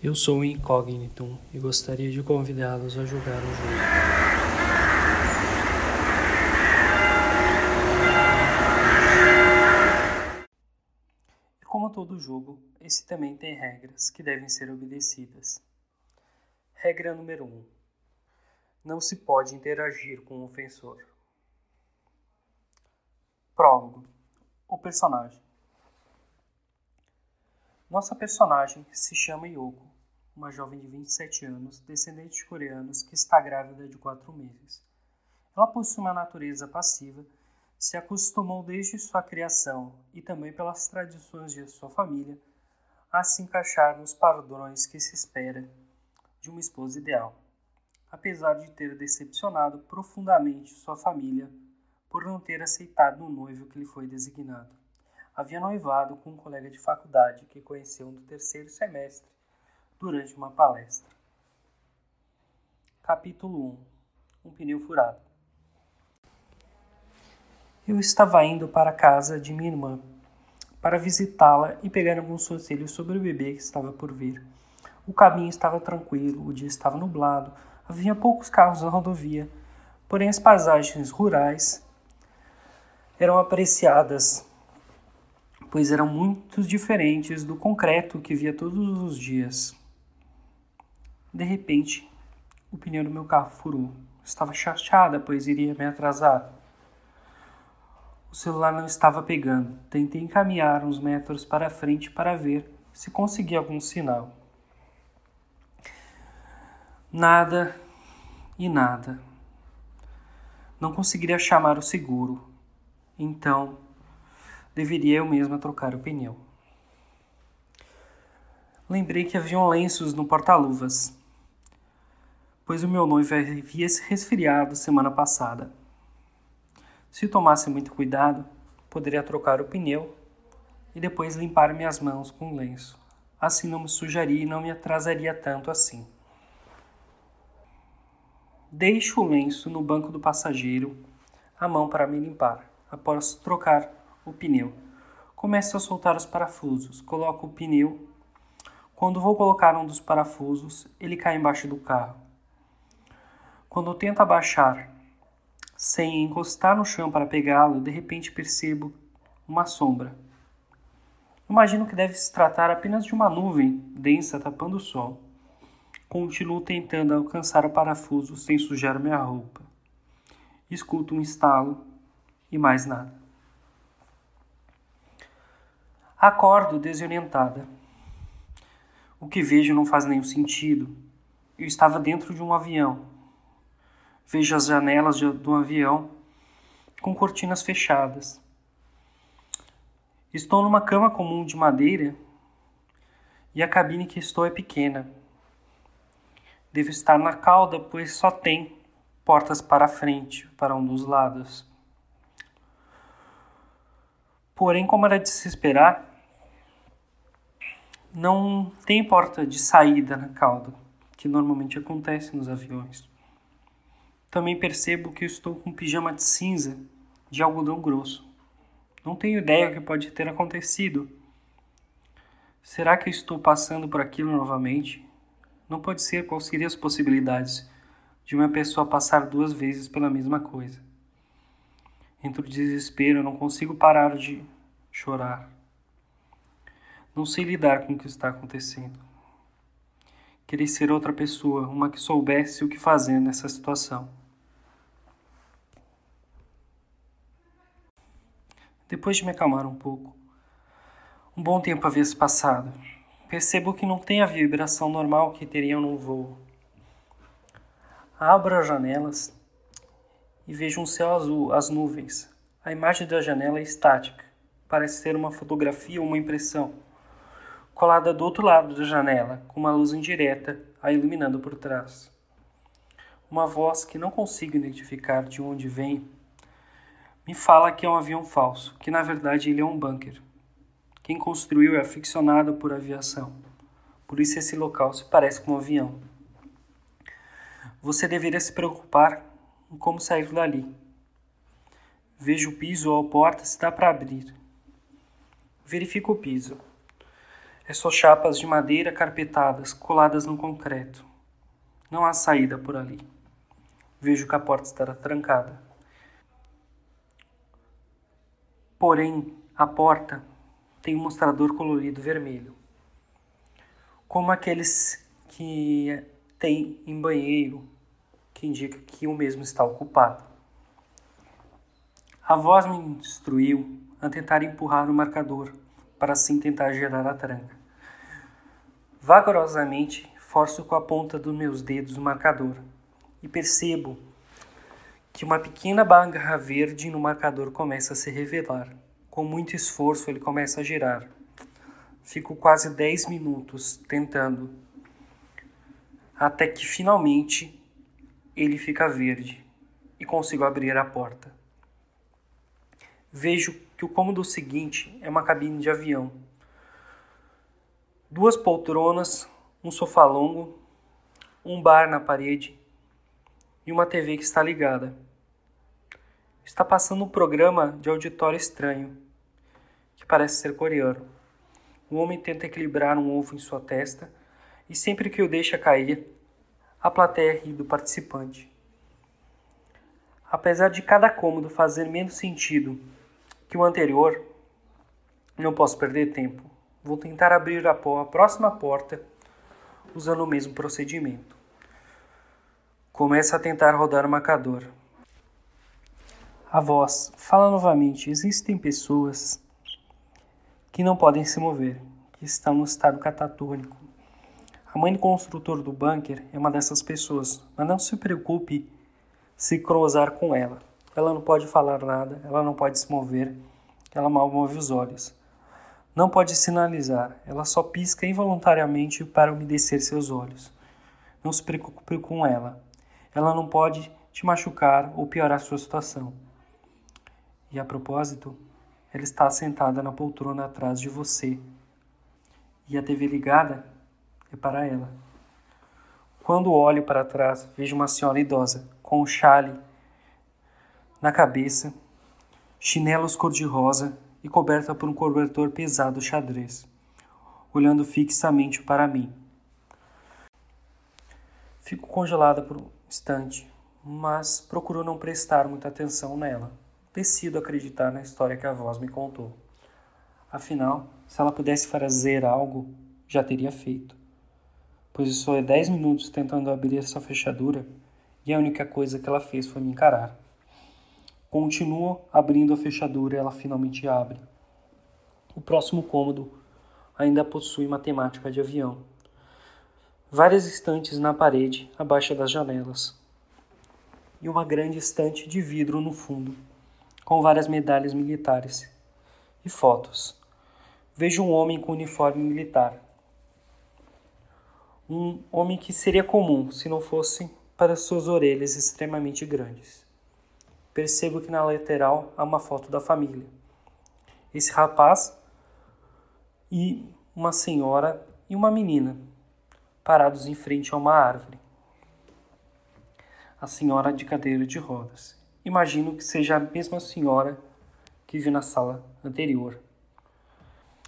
Eu sou o Incógnito e gostaria de convidá-los a jogar o jogo. E como todo jogo, esse também tem regras que devem ser obedecidas. Regra número 1: um, Não se pode interagir com o ofensor. Prólogo: O personagem. Nossa personagem se chama Yoko, uma jovem de 27 anos, descendente de coreanos, que está grávida de 4 meses. Ela possui uma natureza passiva, se acostumou desde sua criação e também pelas tradições de sua família a se encaixar nos padrões que se espera de uma esposa ideal, apesar de ter decepcionado profundamente sua família por não ter aceitado o noivo que lhe foi designado havia noivado com um colega de faculdade que conheceu no terceiro semestre durante uma palestra. Capítulo 1 Um pneu furado. Eu estava indo para a casa de minha irmã para visitá-la e pegar alguns conselhos sobre o bebê que estava por vir. O caminho estava tranquilo, o dia estava nublado, havia poucos carros na rodovia, porém as paisagens rurais eram apreciadas pois eram muito diferentes do concreto que via todos os dias. De repente, o pneu do meu carro furou. Estava chateada, pois iria me atrasar. O celular não estava pegando. Tentei encaminhar uns metros para frente para ver se conseguia algum sinal. Nada e nada. Não conseguiria chamar o seguro. Então, deveria eu mesma trocar o pneu. Lembrei que haviam lenços no porta-luvas, pois o meu noivo havia se resfriado semana passada. Se tomasse muito cuidado, poderia trocar o pneu e depois limpar minhas mãos com o lenço. Assim não me sujaria e não me atrasaria tanto assim. Deixo o lenço no banco do passageiro, a mão para me limpar, após trocar o pneu. Começo a soltar os parafusos. Coloco o pneu. Quando vou colocar um dos parafusos, ele cai embaixo do carro. Quando tento abaixar sem encostar no chão para pegá-lo, de repente percebo uma sombra. Imagino que deve se tratar apenas de uma nuvem densa tapando o sol. Continuo tentando alcançar o parafuso sem sujar minha roupa. Escuto um estalo e mais nada. Acordo desorientada. O que vejo não faz nenhum sentido. Eu estava dentro de um avião. Vejo as janelas de, do avião com cortinas fechadas. Estou numa cama comum de madeira e a cabine que estou é pequena. Devo estar na cauda, pois só tem portas para frente, para um dos lados. Porém, como era de se esperar, não tem porta de saída na cauda, que normalmente acontece nos aviões. Também percebo que estou com um pijama de cinza de algodão grosso. Não tenho ideia o que pode ter acontecido. Será que estou passando por aquilo novamente? Não pode ser quais seriam as possibilidades de uma pessoa passar duas vezes pela mesma coisa. Entre o desespero, não consigo parar de chorar. Não sei lidar com o que está acontecendo. Queria ser outra pessoa, uma que soubesse o que fazer nessa situação. Depois de me acalmar um pouco, um bom tempo havia se passado. Percebo que não tem a vibração normal que teriam no voo. Abro as janelas e vejo um céu azul, as nuvens. A imagem da janela é estática, parece ser uma fotografia ou uma impressão colada do outro lado da janela, com uma luz indireta a iluminando por trás. Uma voz que não consigo identificar de onde vem me fala que é um avião falso, que na verdade ele é um bunker. Quem construiu é aficionado por aviação, por isso esse local se parece com um avião. Você deveria se preocupar como sair dali. Veja o piso ou a porta se dá para abrir. Verifico o piso. É só chapas de madeira carpetadas, coladas no concreto. Não há saída por ali. Vejo que a porta estará trancada. Porém, a porta tem um mostrador colorido vermelho, como aqueles que tem em banheiro, que indica que o mesmo está ocupado. A voz me instruiu a tentar empurrar o marcador, para assim tentar gerar a tranca. Vagarosamente, forço com a ponta dos meus dedos o marcador e percebo que uma pequena barra verde no marcador começa a se revelar. Com muito esforço, ele começa a girar. Fico quase 10 minutos tentando, até que finalmente ele fica verde e consigo abrir a porta. Vejo que o cômodo seguinte é uma cabine de avião. Duas poltronas, um sofá longo, um bar na parede e uma TV que está ligada. Está passando um programa de auditório estranho, que parece ser coreano. O homem tenta equilibrar um ovo em sua testa e sempre que o deixa cair, a plateia ri do participante. Apesar de cada cômodo fazer menos sentido que o anterior, não posso perder tempo. Vou tentar abrir a, a próxima porta usando o mesmo procedimento. Começa a tentar rodar o marcador. A voz fala novamente: existem pessoas que não podem se mover, que estão no estado catatônico. A mãe do construtor do bunker é uma dessas pessoas, mas não se preocupe se cruzar com ela. Ela não pode falar nada, ela não pode se mover, ela mal move os olhos. Não pode sinalizar, ela só pisca involuntariamente para umedecer seus olhos. Não se preocupe com ela. Ela não pode te machucar ou piorar sua situação. E a propósito, ela está sentada na poltrona atrás de você. E a TV ligada é para ela. Quando olho para trás, vejo uma senhora idosa com um chale na cabeça, chinelos cor-de-rosa e coberta por um cobertor pesado xadrez, olhando fixamente para mim. Fico congelada por um instante, mas procuro não prestar muita atenção nela. Decido acreditar na história que a voz me contou. Afinal, se ela pudesse fazer algo, já teria feito. Pois estou há dez minutos tentando abrir essa fechadura e a única coisa que ela fez foi me encarar. Continuo abrindo a fechadura e ela finalmente abre. O próximo cômodo ainda possui matemática de avião. Várias estantes na parede, abaixo das janelas. E uma grande estante de vidro no fundo, com várias medalhas militares e fotos. Vejo um homem com uniforme militar. Um homem que seria comum se não fosse para suas orelhas extremamente grandes percebo que na lateral há uma foto da família. Esse rapaz e uma senhora e uma menina parados em frente a uma árvore. A senhora de cadeira de rodas. Imagino que seja a mesma senhora que vi na sala anterior.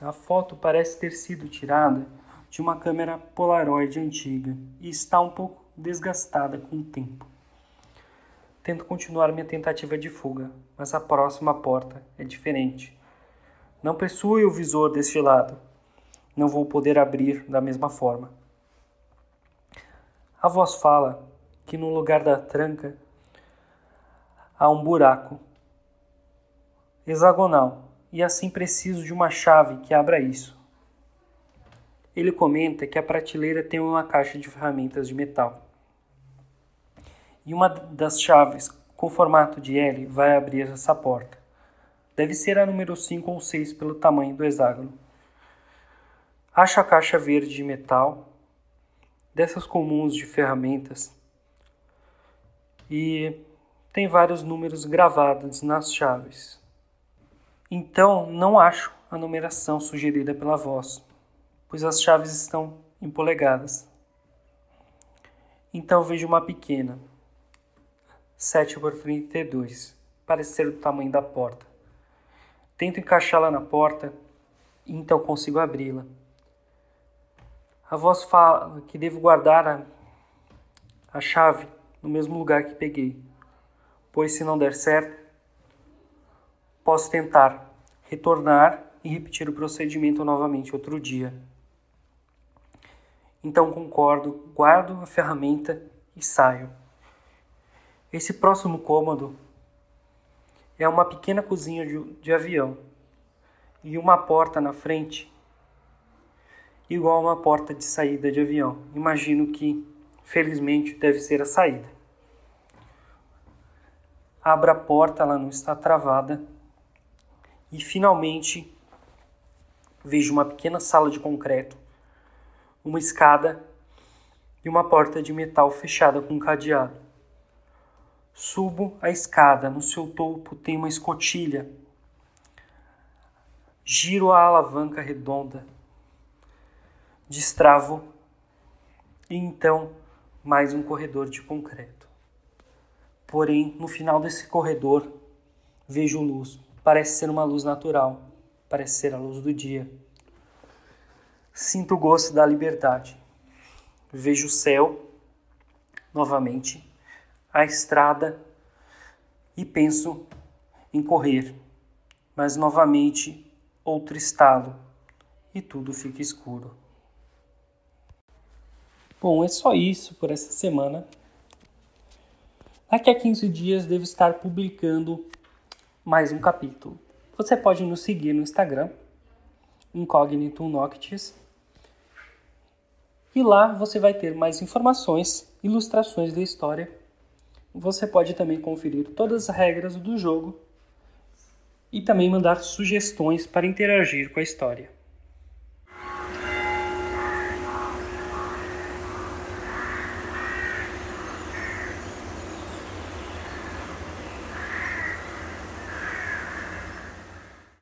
A foto parece ter sido tirada de uma câmera Polaroid antiga e está um pouco desgastada com o tempo. Tento continuar minha tentativa de fuga, mas a próxima porta é diferente. Não possui o visor deste lado. Não vou poder abrir da mesma forma. A voz fala que no lugar da tranca há um buraco hexagonal e assim preciso de uma chave que abra isso. Ele comenta que a prateleira tem uma caixa de ferramentas de metal e uma das chaves com formato de L vai abrir essa porta. Deve ser a número 5 ou 6 pelo tamanho do hexágono. Acho a caixa verde de metal, dessas comuns de ferramentas, e tem vários números gravados nas chaves. Então, não acho a numeração sugerida pela voz, pois as chaves estão em polegadas. Então vejo uma pequena, 7 por 32, parece ser do tamanho da porta. Tento encaixá-la na porta e então consigo abri-la. A voz fala que devo guardar a, a chave no mesmo lugar que peguei, pois se não der certo, posso tentar retornar e repetir o procedimento novamente outro dia. Então concordo, guardo a ferramenta e saio. Esse próximo cômodo é uma pequena cozinha de, de avião e uma porta na frente, igual a uma porta de saída de avião. Imagino que, felizmente, deve ser a saída. Abra a porta, ela não está travada, e finalmente vejo uma pequena sala de concreto, uma escada e uma porta de metal fechada com um cadeado. Subo a escada, no seu topo tem uma escotilha. Giro a alavanca redonda, destravo e então mais um corredor de concreto. Porém, no final desse corredor, vejo luz. Parece ser uma luz natural parece ser a luz do dia. Sinto o gosto da liberdade. Vejo o céu novamente, a estrada e penso em correr, mas novamente outro estalo e tudo fica escuro. Bom, é só isso por essa semana. Daqui a 15 dias devo estar publicando mais um capítulo. Você pode nos seguir no Instagram, Incognito Noctis, e lá você vai ter mais informações, ilustrações da história. Você pode também conferir todas as regras do jogo e também mandar sugestões para interagir com a história.